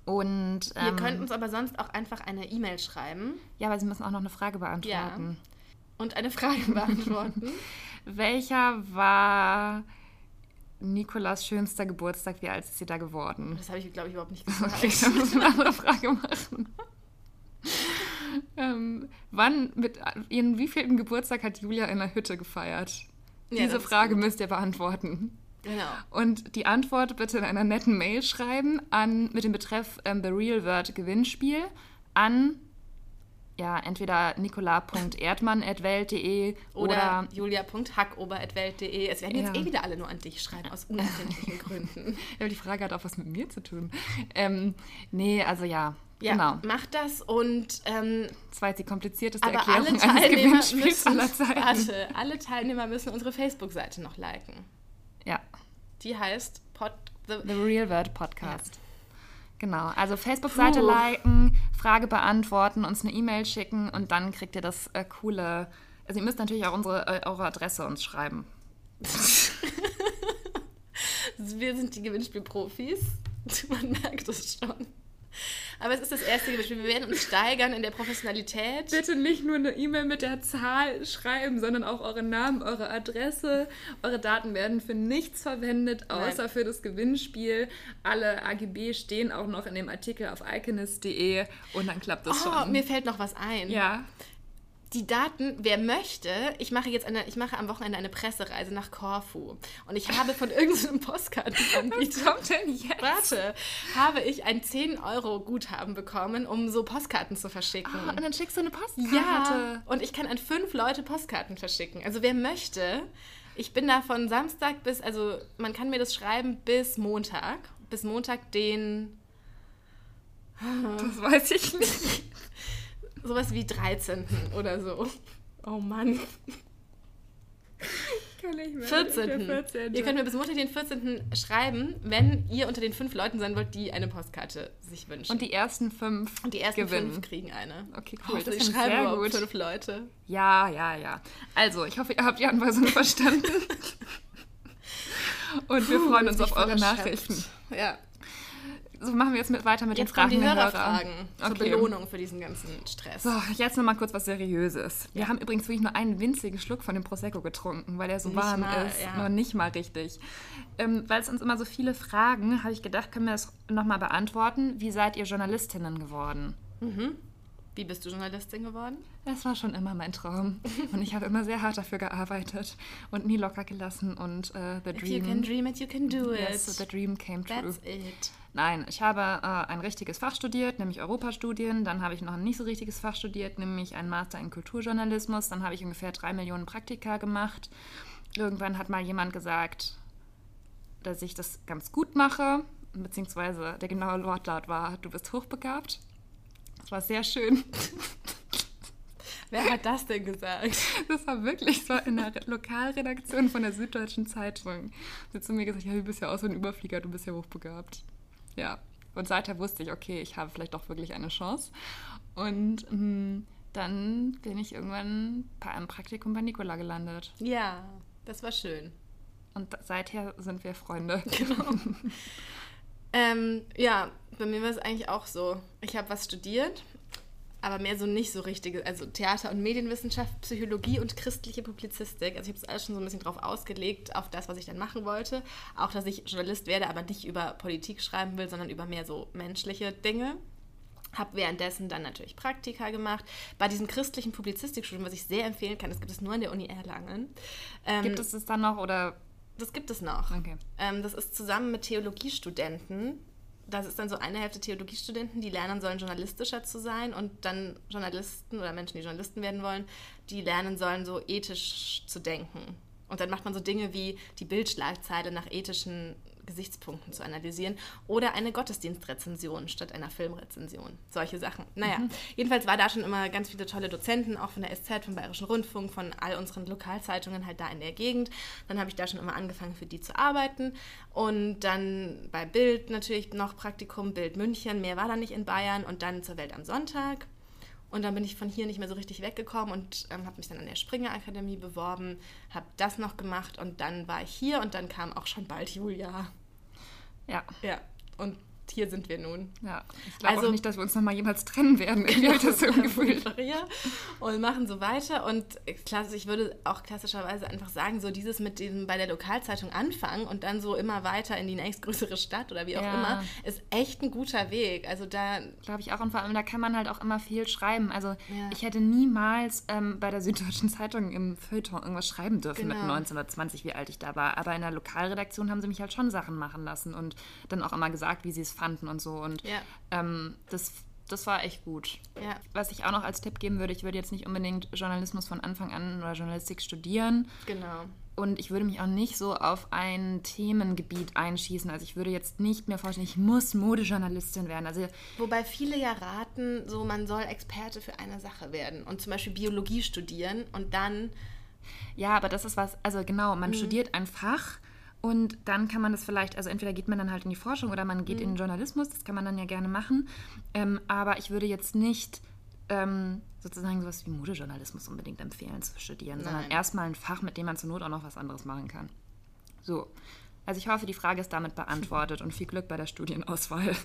und Ihr ähm, könnt uns aber sonst auch einfach eine E-Mail schreiben ja, aber Sie müssen auch noch eine Frage beantworten. und eine Frage beantworten. Welcher war Nikolas schönster Geburtstag? Wie alt ist sie da geworden? Das habe ich, glaube ich, überhaupt nicht gesagt. Okay, dann müssen wir eine andere Frage machen. ähm, wann, mit ihren wievielten Geburtstag hat Julia in der Hütte gefeiert? Ja, Diese Frage gut. müsst ihr beantworten. Genau. Und die Antwort bitte in einer netten Mail schreiben an mit dem Betreff ähm, The Real Word Gewinnspiel an ja, entweder nicola.erdmann.welt.de Oder, oder, julia.hackober.welt.de. Es werden jetzt Ja. eh wieder alle nur an dich schreiben, aus unerfindlichen Gründen. Ja, aber die Frage hat auch was mit mir zu tun. Ähm, nee, also ja, Ja, genau. macht das und ähm, Das war jetzt die komplizierteste aber Erklärung alle eines Teilnehmer Gewinnspiels müssen, aller Zeiten. warte, alle Teilnehmer müssen unsere Facebook-Seite noch liken. Ja, Die heißt Pod, the, The Real World Podcast. Genau, also Facebook-Seite liken, Frage beantworten, uns eine E-Mail schicken und dann kriegt ihr das äh, coole. Also ihr müsst natürlich auch unsere, äh, eure Adresse uns schreiben. Wir sind die Gewinnspielprofis. Man merkt es schon. Aber es ist das erste Gewinnspiel. Wir werden uns steigern in der Professionalität. Bitte nicht nur eine E-Mail mit der Zahl schreiben, sondern auch euren Namen, eure Adresse. Eure Daten werden für nichts verwendet, außer Nein. für das Gewinnspiel. Alle AGB stehen auch noch in dem Artikel auf iconist.de und dann klappt das Oh, schon. mir fällt noch was ein. ja. Die Daten, wer möchte, ich mache jetzt eine, ich mache am Wochenende eine Pressereise nach Korfu. Und ich habe von irgendeinem Postkartenanbieter. Was kommt denn jetzt? Warte, habe ich ein 10-Euro-Guthaben bekommen, um so Postkarten zu verschicken. Ah, und dann schickst du eine Postkarte. ja, und ich kann an fünf Leute Postkarten verschicken. Also wer möchte, ich bin da von Samstag bis, also man kann mir das schreiben bis Montag. Bis Montag den Das weiß ich nicht. Sowas wie 13. oder so. Oh Mann. Kann nicht mehr. 14. Der 14. Ihr könnt mir bis Montag den 14. schreiben, wenn ihr unter den fünf Leuten sein wollt, die eine Postkarte sich wünschen. Und die ersten fünf Und die ersten gewinnen. fünf kriegen eine. Okay, cool. Hoffentlich Das ist schreiben sehr gut. fünf Leute. Ja, ja, ja. Also, ich hoffe, ihr habt die Anweisung verstanden. Und wir freuen uns auf ich eure Nachrichten. Ja. So machen wir jetzt mit, weiter mit Jetzt den Fragen die der Hörer. Hörerfragen zur Okay. Belohnung für diesen ganzen Stress. So, jetzt noch mal kurz was Seriöses. Wir haben übrigens wirklich nur einen winzigen Schluck von dem Prosecco getrunken, weil er so Nicht warm mal, ist. ja. Noch nicht mal richtig. Ähm, weil es uns immer so viele Fragen, habe ich gedacht, können wir das noch mal beantworten. Wie seid ihr Journalistinnen geworden? Wie bist du Journalistin geworden? Das war schon immer mein Traum. Und ich habe immer sehr hart dafür gearbeitet und nie locker gelassen. Und äh, the If you can dream, dream it, you can do it. yes, the dream came true. That's it. Nein, ich habe äh, ein richtiges Fach studiert, nämlich Europastudien. Dann habe ich noch ein nicht so richtiges Fach studiert, nämlich einen Master in Kulturjournalismus. Dann habe ich ungefähr drei Millionen Praktika gemacht. Irgendwann hat mal jemand gesagt, dass ich das ganz gut mache, beziehungsweise der genaue Wortlaut war, du bist hochbegabt. Das war sehr schön. Wer hat das denn gesagt? Das war wirklich, war in der Lokalredaktion von der Süddeutschen Zeitung. Sie hat zu mir gesagt, ja, du bist ja auch so ein Überflieger, du bist ja hochbegabt. Ja, und seither wusste ich, okay, ich habe vielleicht doch wirklich eine Chance. Und mh, dann bin ich irgendwann bei einem Praktikum bei Nicola gelandet. Ja, das war schön. Und seither sind wir Freunde. Genau. Ähm, ja, bei mir war es eigentlich auch so. Ich habe was studiert, aber mehr so nicht so richtige, also Theater- und Medienwissenschaft, Psychologie und christliche Publizistik. Also ich habe es alles schon so ein bisschen drauf ausgelegt, auf das, was ich dann machen wollte. Auch, dass ich Journalist werde, aber nicht über Politik schreiben will, sondern über mehr so menschliche Dinge. Habe währenddessen dann natürlich Praktika gemacht. Bei diesem christlichen Publizistikstudium, was ich sehr empfehlen kann, das gibt es nur an der Uni Erlangen. Ähm, Gibt es das dann noch oder? das gibt es noch. Okay. Ähm, das ist zusammen mit Theologiestudenten. Das ist dann so eine Hälfte Theologiestudenten, die lernen sollen, journalistischer zu sein und dann Journalisten oder Menschen, die Journalisten werden wollen, die lernen sollen, so ethisch zu denken. Und dann macht man so Dinge wie die Bildschlagzeile nach ethischen Gesichtspunkten zu analysieren oder eine Gottesdienstrezension statt einer Filmrezension. Solche Sachen. Naja, jedenfalls war da schon immer ganz viele tolle Dozenten, auch von der SZ, vom Bayerischen Rundfunk, von all unseren Lokalzeitungen halt da in der Gegend. Dann habe ich da schon immer angefangen, für die zu arbeiten. Und dann bei Bild natürlich noch Praktikum, Bild München. Mehr war da nicht in Bayern. Und dann zur Welt am Sonntag. Und dann bin ich von hier nicht mehr so richtig weggekommen und ähm, habe mich dann an der Springer Akademie beworben, habe das noch gemacht und dann war ich hier und dann kam auch schon bald Julia. Ja. Ja, und hier sind wir nun. Ja, ich glaube Also- nicht, dass wir uns nochmal jemals trennen werden. Ich das so im Gefühl. Und machen so weiter. Und klassisch, ich würde auch klassischerweise einfach sagen, so dieses mit dem bei der Lokalzeitung anfangen und dann so immer weiter in die nächstgrößere Stadt oder wie auch Ja. immer, ist echt ein guter Weg. Also da, Glaube ich auch. Und vor allem, da kann man halt auch immer viel schreiben. Also Ja. ich hätte niemals ähm, bei der Süddeutschen Zeitung im Feuilleton irgendwas schreiben dürfen mit Genau. 19 oder 20, wie alt ich da war. Aber in der Lokalredaktion haben sie mich halt schon Sachen machen lassen und dann auch immer gesagt, wie sie es fanden und so. Und Ja. ähm, das, das war echt gut. ja, Was ich auch noch als Tipp geben würde, ich würde jetzt nicht unbedingt Journalismus von Anfang an oder Journalistik studieren. genau. Und ich würde mich auch nicht so auf ein Themengebiet einschießen. Also ich würde jetzt nicht mehr vorstellen, ich muss Modejournalistin werden. Also Wobei viele ja raten, so man soll Experte für eine Sache werden und zum Beispiel Biologie studieren und dann Ja, aber das ist was, also genau, man studiert ein Fach und dann kann man das vielleicht, also entweder geht man dann halt in die Forschung oder man geht in den Journalismus, das kann man dann ja gerne machen. Ähm, aber ich würde jetzt nicht ähm, sozusagen sowas wie Modejournalismus unbedingt empfehlen zu studieren, sondern Nein. erstmal ein Fach, mit dem man zur Not auch noch was anderes machen kann. So. Also ich hoffe, die Frage ist damit beantwortet und viel Glück bei der Studienauswahl.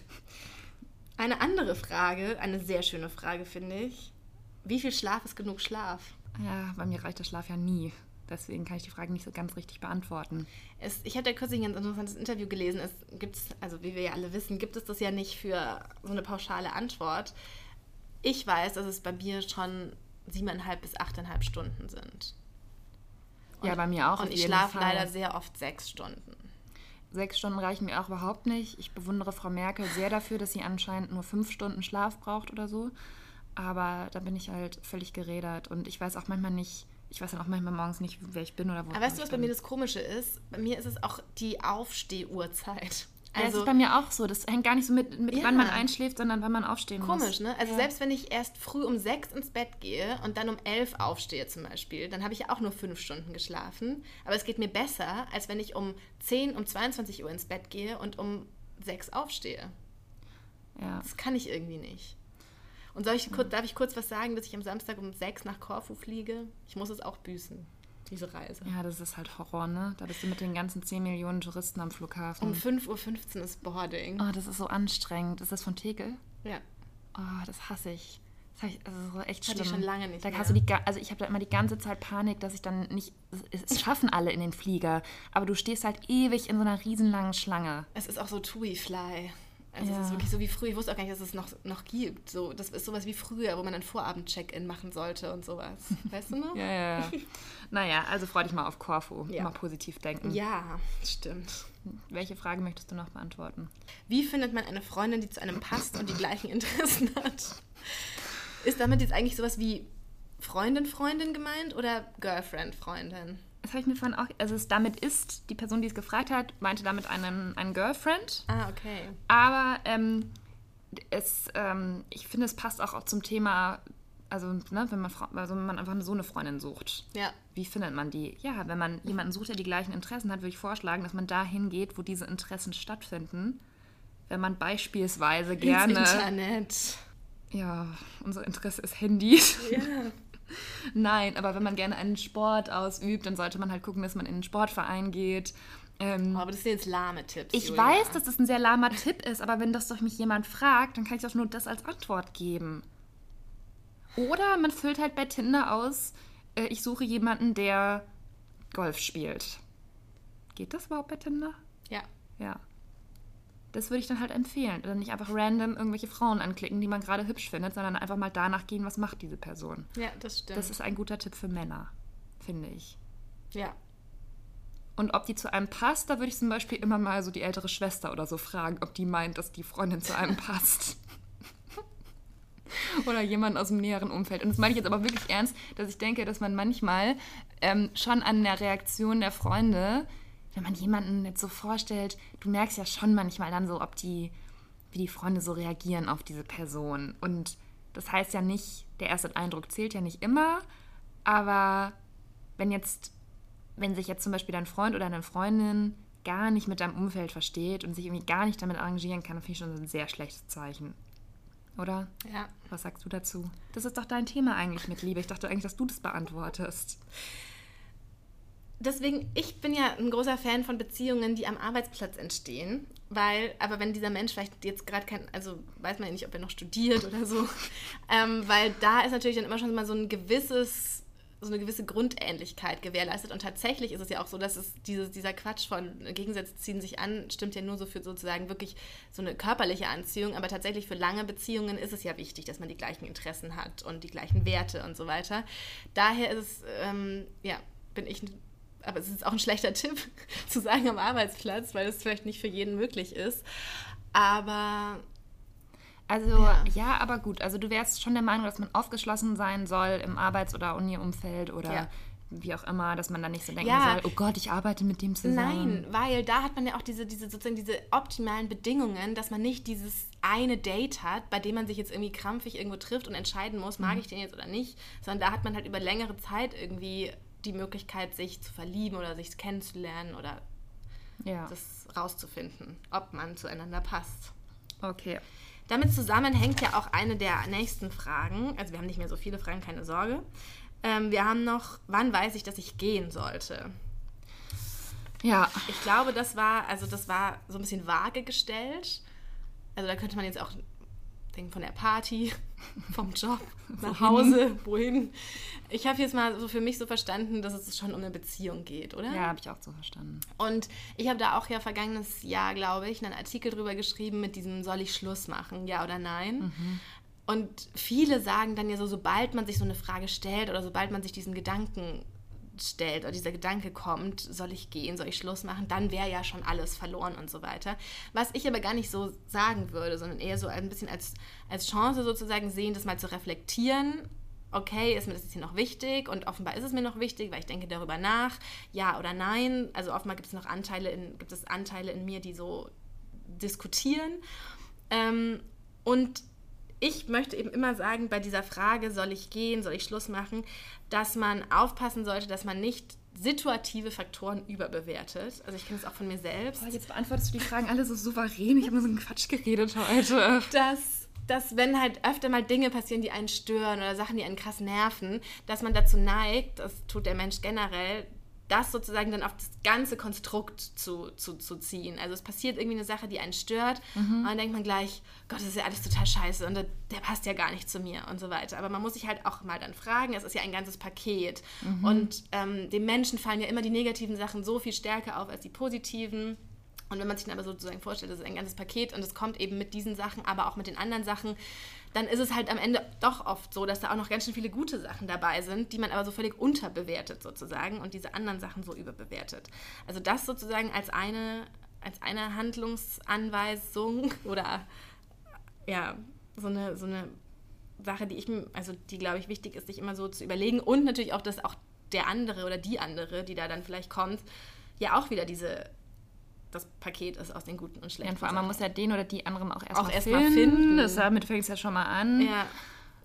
Eine andere Frage, eine sehr schöne Frage finde ich. Wie viel Schlaf ist genug Schlaf? Ja, bei mir reicht der Schlaf ja nie. Deswegen kann ich die Frage nicht so ganz richtig beantworten. Es, ich habe da kürzlich ein ganz interessantes Interview gelesen. Es gibt also wie wir ja alle wissen, gibt es das ja nicht für so eine pauschale Antwort. Ich weiß, dass es bei mir schon siebeneinhalb bis achteinhalb Stunden sind. ja, bei mir auch. Und ich schlafe leider sehr oft sechs Stunden. Sechs Stunden reichen mir auch überhaupt nicht. Ich bewundere Frau Merkel sehr dafür, dass sie anscheinend nur fünf Stunden Schlaf braucht oder so. Aber da bin ich halt völlig gerädert und ich weiß auch manchmal nicht, ich weiß dann auch manchmal morgens nicht, wer ich bin oder wo Aber weißt du, was bei bin. mir das Komische ist? Bei mir ist es auch die Aufstehuhrzeit. Ja, das Also ist bei mir auch so. Das hängt gar nicht so mit, mit Ja. wann man einschläft, sondern wann man aufstehen muss. Komisch, ne? Also selbst wenn ich erst früh um sechs ins Bett gehe und dann um elf aufstehe zum Beispiel, dann habe ich ja auch nur fünf Stunden geschlafen. Aber es geht mir besser, als wenn ich um 10, um 22 Uhr ins Bett gehe und um sechs aufstehe. Ja. Das kann ich irgendwie nicht. Und soll ich, kurz- darf ich kurz was sagen, dass ich am Samstag um sechs nach Korfu fliege? Ich muss es auch büßen, diese Reise. ja, das ist halt Horror, ne? Da bist du mit den ganzen 10 Millionen Touristen am Flughafen. Um 5.15 Uhr ist Boarding. Oh, das ist so anstrengend. Ist das von Tegel? Ja. Oh, das hasse ich. Das ich also so echt Hatte ich schon lange nicht da mehr. hast du die, also ich habe da immer die ganze Zeit Panik, dass ich dann nicht. Es schaffen alle in den Flieger, aber du stehst halt ewig in so einer riesenlangen Schlange. Es ist auch so Tui Also es Ja. ist wirklich so wie früher. Ich wusste auch gar nicht, dass es noch, noch gibt. So, das ist sowas wie früher, wo man ein Vorabend-Check-In machen sollte und sowas. Weißt du noch? Ja, ja, ja. naja, also freu dich mal auf Korfu. Ja. Mal positiv denken. Ja, stimmt. Welche Frage möchtest du noch beantworten? Wie findet man eine Freundin, die zu einem passt und die gleichen Interessen hat? Ist damit jetzt eigentlich sowas wie Freundin, Freundin gemeint oder Girlfriend, Freundin? Das habe ich mir vorhin auch. Also, es damit ist, die Person, die es gefragt hat, meinte damit einen, einen Girlfriend. Ah, okay. Aber ähm, es, ähm, ich finde, es passt auch zum Thema, also, ne, wenn man, also wenn man einfach so eine Freundin sucht. Ja. Wie findet man die? Ja, wenn man jemanden sucht, der die gleichen Interessen hat, würde ich vorschlagen, dass man dahin geht, wo diese Interessen stattfinden. Wenn man beispielsweise gerne. Ins Internet. Ja, unser Interesse ist Handy. Ja. Nein, aber wenn man gerne einen Sport ausübt, dann sollte man halt gucken, dass man in einen Sportverein geht. Ähm, Aber das sind jetzt lahme Tipps. ich Julia. weiß, dass das ein sehr lahmer Tipp ist, aber wenn das doch mich jemand fragt, dann kann ich doch nur das als Antwort geben. Oder man füllt halt bei Tinder aus, äh, ich suche jemanden, der Golf spielt. Geht das überhaupt bei Tinder? Ja. Ja. Das würde ich dann halt empfehlen. Oder nicht einfach random irgendwelche Frauen anklicken, die man gerade hübsch findet, sondern einfach mal danach gehen, was macht diese Person. Ja, das stimmt. Das ist ein guter Tipp für Männer, finde ich. ja. Und ob die zu einem passt, da würde ich zum Beispiel immer mal so die ältere Schwester oder so fragen, ob die meint, dass die Freundin zu einem passt. oder jemand aus dem näheren Umfeld. Und das meine ich jetzt aber wirklich ernst, dass ich denke, dass man manchmal ähm, schon an der Reaktion der Freunde, wenn man jemanden jetzt so vorstellt, du merkst ja schon manchmal dann so, ob die, wie die Freunde so reagieren auf diese Person. Und das heißt ja nicht, der erste Eindruck zählt ja nicht immer, aber wenn jetzt wenn sich jetzt zum Beispiel dein Freund oder deine Freundin gar nicht mit deinem Umfeld versteht und sich irgendwie gar nicht damit arrangieren kann, finde ich schon ein sehr schlechtes Zeichen. Oder? Ja. Was sagst du dazu? Das ist doch dein Thema eigentlich mit Liebe. Ich dachte eigentlich, dass du das beantwortest. Deswegen, ich bin ja ein großer Fan von Beziehungen, die am Arbeitsplatz entstehen. Weil, aber wenn dieser Mensch vielleicht jetzt gerade kein, also weiß man ja nicht, ob er noch studiert oder so, ähm, weil da ist natürlich dann immer schon mal so ein gewisses, so eine gewisse Grundähnlichkeit gewährleistet. Und tatsächlich ist es ja auch so, dass es dieses, dieser Quatsch von Gegensätze ziehen sich an, stimmt ja nur so für sozusagen wirklich so eine körperliche Anziehung, aber tatsächlich für lange Beziehungen ist es ja wichtig, dass man die gleichen Interessen hat und die gleichen Werte und so weiter. Daher ist es, ähm, ja, bin ich aber es ist auch ein schlechter Tipp zu sagen am Arbeitsplatz, weil es vielleicht nicht für jeden möglich ist. Aber Also, Ja. ja. aber gut. Also, du wärst schon der Meinung, dass man aufgeschlossen sein soll im Arbeits- oder Uni-Umfeld oder Ja. wie auch immer, dass man dann nicht so denken Ja. soll, oh Gott, ich arbeite mit dem zusammen. nein, weil da hat man ja auch diese, diese sozusagen diese optimalen Bedingungen, dass man nicht dieses eine Date hat, bei dem man sich jetzt irgendwie krampfig irgendwo trifft und entscheiden muss, mag ich den jetzt oder nicht, sondern da hat man halt über längere Zeit irgendwie die Möglichkeit, sich zu verlieben oder sich kennenzulernen oder Ja. das rauszufinden, ob man zueinander passt. okay. Damit zusammenhängt ja auch eine der nächsten Fragen. Also wir haben nicht mehr so viele Fragen, keine Sorge. Ähm, wir haben noch, wann weiß ich, dass ich gehen sollte? Ja. Ich glaube, das war, also das war so ein bisschen vage gestellt. Also da könnte man jetzt auch denken von der Party, vom Job, nach Hause, wohin. Ich habe jetzt mal so für mich so verstanden, dass es schon um eine Beziehung geht, oder? Ja, habe ich auch so verstanden. Und ich habe da auch ja vergangenes Jahr, glaube ich, einen Artikel drüber geschrieben mit diesem, soll ich Schluss machen, ja oder nein? Und viele sagen dann ja so, sobald man sich so eine Frage stellt oder sobald man sich diesen Gedanken stellt oder dieser Gedanke kommt, soll ich gehen, soll ich Schluss machen, dann wäre ja schon alles verloren und so weiter. Was ich aber gar nicht so sagen würde, sondern eher so ein bisschen als, als Chance sozusagen sehen, das mal zu reflektieren. Okay, ist mir das jetzt hier noch wichtig? Und offenbar ist es mir noch wichtig, weil ich denke darüber nach, ja oder nein. Also offenbar gibt es noch Anteile in, gibt es Anteile in mir, die so diskutieren. Ähm, und ich möchte eben immer sagen, bei dieser Frage, soll ich gehen, soll ich Schluss machen, dass man aufpassen sollte, dass man nicht situative Faktoren überbewertet. Also ich kenne es auch von mir selbst. Boah, jetzt beantwortest du die Fragen alle so souverän. Ich habe nur so einen Quatsch geredet heute. Dass, dass wenn halt öfter mal Dinge passieren, die einen stören oder Sachen, die einen krass nerven, dass man dazu neigt, das tut der Mensch generell, das sozusagen dann auf das ganze Konstrukt zu, zu, zu ziehen. Also es passiert irgendwie eine Sache, die einen stört mhm. und dann denkt man gleich, Gott, das ist ja alles total scheiße und der, der, passt ja gar nicht zu mir und so weiter. Aber man muss sich halt auch mal dann fragen, es ist ja ein ganzes Paket mhm. und ähm, dem Menschen fallen ja immer die negativen Sachen so viel stärker auf als die positiven. Und wenn man sich dann aber sozusagen vorstellt, das ist ein ganzes Paket und es kommt eben mit diesen Sachen, aber auch mit den anderen Sachen, dann ist es halt am Ende doch oft so, dass da auch noch ganz schön viele gute Sachen dabei sind, die man aber so völlig unterbewertet sozusagen und diese anderen Sachen so überbewertet. Also das sozusagen als eine, als eine Handlungsanweisung oder ja, so eine, so eine Sache, die ich, also die glaube ich wichtig ist, sich immer so zu überlegen und natürlich auch, dass auch der andere oder die andere, die da dann vielleicht kommt, ja auch wieder diese das Paket ist aus den guten und schlechten. Ja, und vor allem, man muss ja den oder die anderen auch erstmal erst finden. finden. Das, damit fängt es ja schon mal an. Ja.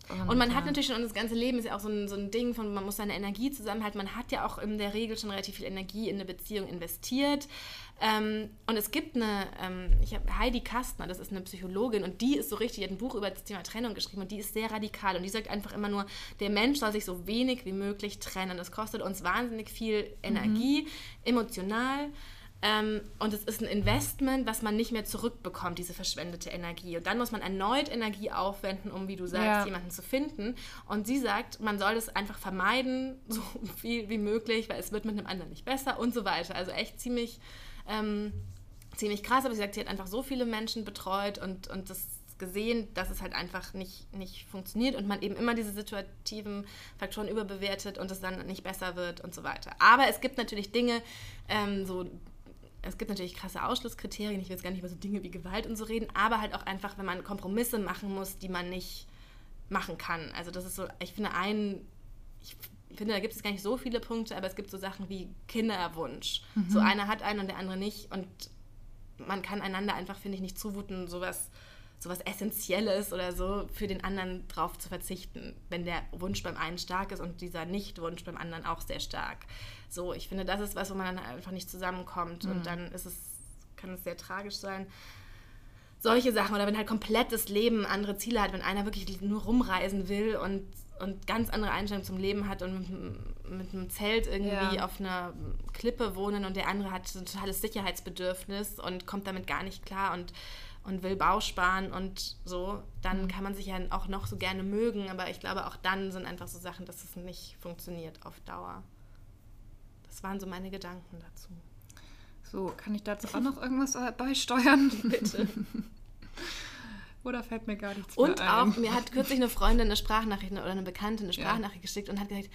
Und, und man ja. hat natürlich schon, das ganze Leben ist ja auch so ein, so ein Ding von, man muss seine Energie zusammenhalten. Man hat ja auch in der Regel schon relativ viel Energie in eine Beziehung investiert. Ähm, und es gibt eine, ähm, ich habe Heidi Kastner, das ist eine Psychologin und die ist so richtig, die hat ein Buch über das Thema Trennung geschrieben und die ist sehr radikal und die sagt einfach immer nur, der Mensch soll sich so wenig wie möglich trennen. Das kostet uns wahnsinnig viel Energie, mhm. emotional. Ähm, und es ist ein Investment, was man nicht mehr zurückbekommt, diese verschwendete Energie. Und dann muss man erneut Energie aufwenden, um, wie du sagst, ja. jemanden zu finden. Und sie sagt, man soll es einfach vermeiden, so viel wie möglich, weil es wird mit einem anderen nicht besser und so weiter. Also echt ziemlich, ähm, ziemlich krass. Aber sie sagt, sie hat einfach so viele Menschen betreut und, und das gesehen, dass es halt einfach nicht, nicht funktioniert und man eben immer diese situativen Faktoren überbewertet und es dann nicht besser wird und so weiter. Aber es gibt natürlich Dinge, ähm, so es gibt natürlich krasse Ausschlusskriterien, ich will jetzt gar nicht über so Dinge wie Gewalt und so reden, aber halt auch einfach, wenn man Kompromisse machen muss, die man nicht machen kann. Also das ist so, ich finde ein, ich finde, da gibt es gar nicht so viele Punkte, aber es gibt so Sachen wie Kinderwunsch. Mhm. So einer hat einen und der andere nicht und man kann einander einfach, finde ich, nicht zumuten, sowas sowas Essentielles oder so für den anderen drauf zu verzichten, wenn der Wunsch beim einen stark ist und dieser Nicht-Wunsch beim anderen auch sehr stark. So, ich finde, das ist was, wo man dann einfach nicht zusammenkommt mhm. und dann ist es, kann es sehr tragisch sein. Solche Sachen oder wenn halt komplett das Leben andere Ziele hat, wenn einer wirklich nur rumreisen will und, und ganz andere Einstellungen zum Leben hat und mit, mit einem Zelt irgendwie ja. auf einer Klippe wohnen und der andere hat ein totales Sicherheitsbedürfnis und kommt damit gar nicht klar und und will Bau sparen und so, dann mhm. kann man sich ja auch noch so gerne mögen, aber ich glaube, auch dann sind einfach so Sachen, dass es nicht funktioniert auf Dauer. Das waren so meine Gedanken dazu. So, kann ich dazu auch noch irgendwas beisteuern? Bitte. Oder fällt mir gar nichts und mehr ein? Und auch, mir hat kürzlich eine Freundin eine Sprachnachricht oder eine Bekannte eine Sprachnachricht ja. geschickt und hat gesagt,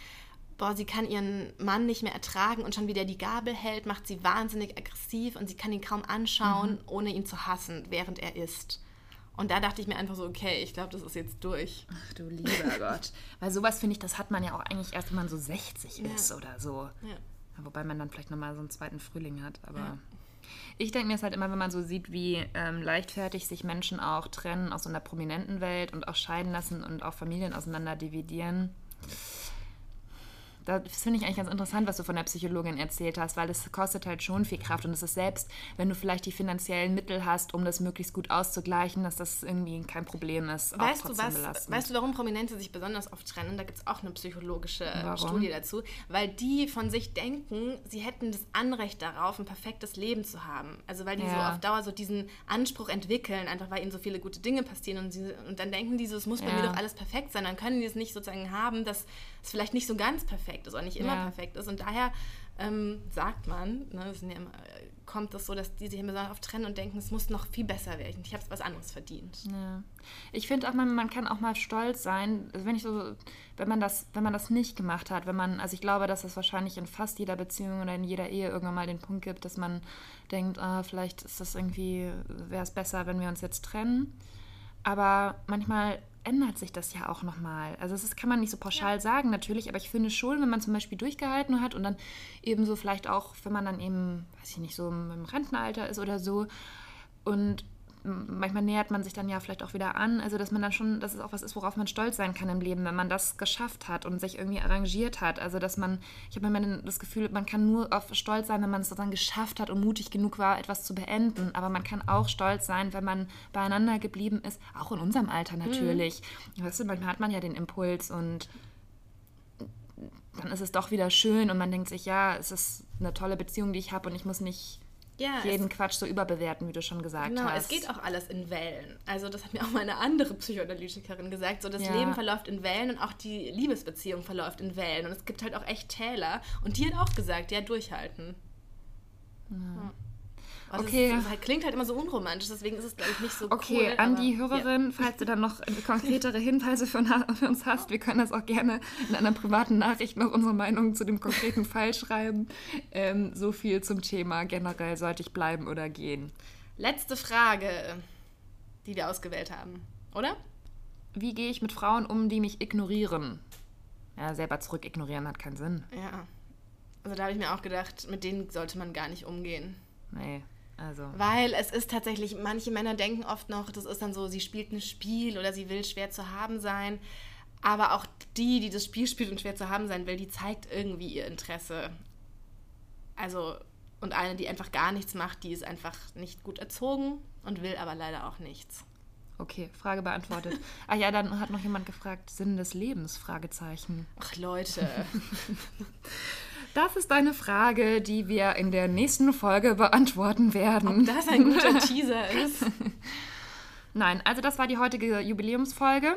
boah, sie kann ihren Mann nicht mehr ertragen und schon wie der die Gabel hält, macht sie wahnsinnig aggressiv und sie kann ihn kaum anschauen, mhm. ohne ihn zu hassen, während er isst. Und da dachte ich mir einfach so, okay, ich glaube, das ist jetzt durch. Ach du lieber Gott. Weil sowas finde ich, das hat man ja auch eigentlich erst, wenn man so 60 ja. ist oder so. Ja. Wobei man dann vielleicht nochmal so einen zweiten Frühling hat. Aber ja. ich denke mir es halt immer, wenn man so sieht, wie ähm, leichtfertig sich Menschen auch trennen aus so einer prominenten Welt und auch scheiden lassen und auch Familien auseinander dividieren das finde ich eigentlich ganz interessant, was du von der Psychologin erzählt hast, weil das kostet halt schon viel Kraft und es ist selbst, wenn du vielleicht die finanziellen Mittel hast, um das möglichst gut auszugleichen, dass das irgendwie kein Problem ist. Weißt, du, was, weißt du, warum Prominente sich besonders oft trennen? Da gibt es auch eine psychologische warum? Studie dazu, weil die von sich denken, sie hätten das Anrecht darauf, ein perfektes Leben zu haben. Also weil die ja. so auf Dauer so diesen Anspruch entwickeln, einfach weil ihnen so viele gute Dinge passieren und, sie, und dann denken die so, es muss bei ja. mir doch alles perfekt sein. Dann können die es nicht sozusagen haben, dass es vielleicht nicht so ganz perfekt ist oder nicht immer ja. perfekt ist. Und daher ähm, sagt man, ne, ja immer, kommt das so, dass die sich immer so oft trennen und denken, es muss noch viel besser werden. Ich habe was anderes verdient. Ja. Ich finde auch, man, man kann auch mal stolz sein, also wenn ich so, wenn man das, wenn man das nicht gemacht hat, wenn man, also ich glaube, dass es wahrscheinlich in fast jeder Beziehung oder in jeder Ehe irgendwann mal den Punkt gibt, dass man denkt, ah, vielleicht ist das irgendwie, wäre es besser, wenn wir uns jetzt trennen. Aber manchmal ändert sich das ja auch nochmal. Also das kann man nicht so pauschal ja. sagen natürlich, aber ich finde schon, wenn man zum Beispiel durchgehalten hat und dann eben so vielleicht auch, wenn man dann eben, weiß ich nicht, so im Rentenalter ist oder so Und manchmal nähert man sich dann ja vielleicht auch wieder an. Also, dass man dann schon, dass es auch was ist, worauf man stolz sein kann im Leben, wenn man das geschafft hat und sich irgendwie arrangiert hat. Also, dass man, ich habe immer das Gefühl, man kann nur auf stolz sein, wenn man es dann geschafft hat und mutig genug war, etwas zu beenden. Aber man kann auch stolz sein, wenn man beieinander geblieben ist, auch in unserem Alter natürlich. Mhm. Weißt du, manchmal hat man ja den Impuls und dann ist es doch wieder schön und man denkt sich, ja, es ist eine tolle Beziehung, die ich habe und ich muss nicht ja, jeden Quatsch so überbewerten, wie du schon gesagt genau, hast. Genau, es geht auch alles in Wellen. Also das hat mir auch meine andere Psychoanalytikerin gesagt. So das ja. Leben verläuft in Wellen und auch die Liebesbeziehung verläuft in Wellen. Und es gibt halt auch echt Täler. Und die hat auch gesagt, ja, durchhalten. Ja. Also okay. Es, es, klingt halt immer so unromantisch, deswegen ist es, glaube ich, nicht so okay, cool. Okay, an die Hörerin, ja. falls du dann noch konkretere Hinweise für, für, uns hast, wir können das auch gerne in einer privaten Nachricht noch unsere Meinung zu dem konkreten Fall schreiben. Ähm, so viel zum Thema generell, sollte ich bleiben oder gehen. Letzte Frage, die wir ausgewählt haben, oder? Wie gehe ich mit Frauen um, die mich ignorieren? Ja, selber zurück ignorieren hat keinen Sinn. Ja. Also da habe ich mir auch gedacht, mit denen sollte man gar nicht umgehen. Nee. Also. Weil es ist tatsächlich, manche Männer denken oft noch, das ist dann so, sie spielt ein Spiel oder sie will schwer zu haben sein. Aber auch die, die das Spiel spielt und schwer zu haben sein will, die zeigt irgendwie ihr Interesse. Also, und eine, die einfach gar nichts macht, die ist einfach nicht gut erzogen und will aber leider auch nichts. Okay, Frage beantwortet. Ach ja, dann hat noch jemand gefragt, Sinn des Lebens? Fragezeichen. Ach Leute. Das ist eine Frage, die wir in der nächsten Folge beantworten werden. Ob das ein guter Teaser ist. Nein, also das war die heutige Jubiläumsfolge.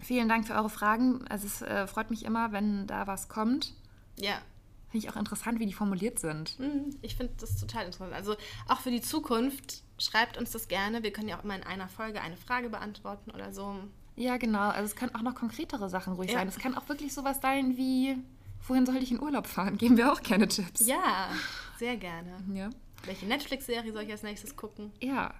Vielen Dank für eure Fragen. Also es äh, freut mich immer, wenn da was kommt. Ja. Finde ich auch interessant, wie die formuliert sind. Mhm, ich finde das total interessant. Also auch für die Zukunft, schreibt uns das gerne. Wir können ja auch immer in einer Folge eine Frage beantworten oder so. Ja, genau. Also es können auch noch konkretere Sachen ruhig ja. sein. Es kann auch wirklich sowas sein wie wohin soll ich in Urlaub fahren? Geben wir auch gerne Tipps. Ja, sehr gerne. Ja. Welche Netflix-Serie soll ich als nächstes gucken? Ja.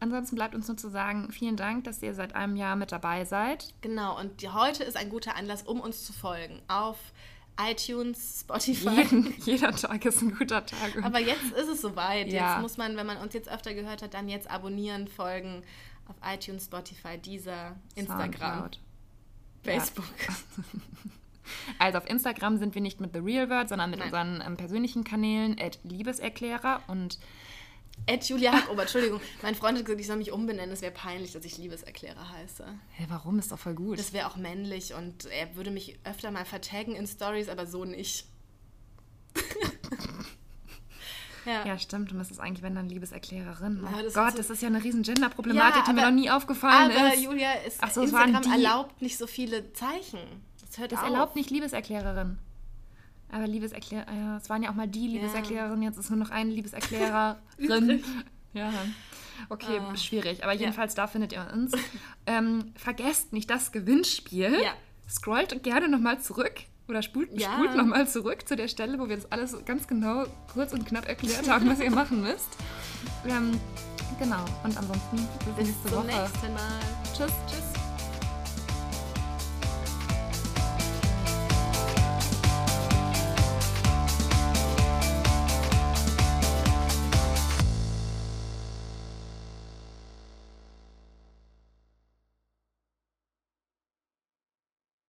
Ansonsten bleibt uns nur zu sagen, vielen Dank, dass ihr seit einem Jahr mit dabei seid. Genau, und heute ist ein guter Anlass, um uns zu folgen. Auf iTunes, Spotify. Jeden, jeder Tag ist ein guter Tag. Aber jetzt ist es soweit. Ja. Jetzt muss man, wenn man uns jetzt öfter gehört hat, dann jetzt abonnieren, folgen auf iTunes, Spotify, Deezer, Instagram, Soundcloud. Facebook. Ja. Also auf Instagram sind wir nicht mit The Real World, sondern mit Nein. unseren ähm, persönlichen Kanälen, Liebeserklärer und Ed Julia Hackober, Entschuldigung. Mein Freund hat gesagt, ich soll mich umbenennen. Es wäre peinlich, dass ich Liebeserklärer heiße. Hä, hey, warum? Ist doch voll gut. Das wäre auch männlich und er würde mich öfter mal vertaggen in Stories, aber so nicht. ja. ja. stimmt. Und das ist eigentlich, wenn dann Liebeserklärerin. Oh ja, das Gott, so das ist ja eine riesen Gender-Problematik, ja, die mir noch nie aufgefallen aber, ist. Aber Julia, ist, Ach so, Instagram erlaubt nicht so viele Zeichen. Das hört Das auf. erlaubt nicht Liebeserklärerin. Aber Liebeserklärer, ja, es waren ja auch mal die Liebeserklärerin, jetzt ist nur noch eine Liebeserklärerin. ja. Okay, ah. schwierig. Aber jedenfalls da findet ihr uns. Ähm, vergesst nicht das Gewinnspiel. Ja. Scrollt gerne nochmal zurück oder spult, ja. spult nochmal zurück zu der Stelle, wo wir das alles ganz genau, kurz und knapp erklärt haben, was ihr machen müsst. Ähm, genau. Und ansonsten bis, bis nächste zum Woche. nächsten Mal. Tschüss. Tschüss.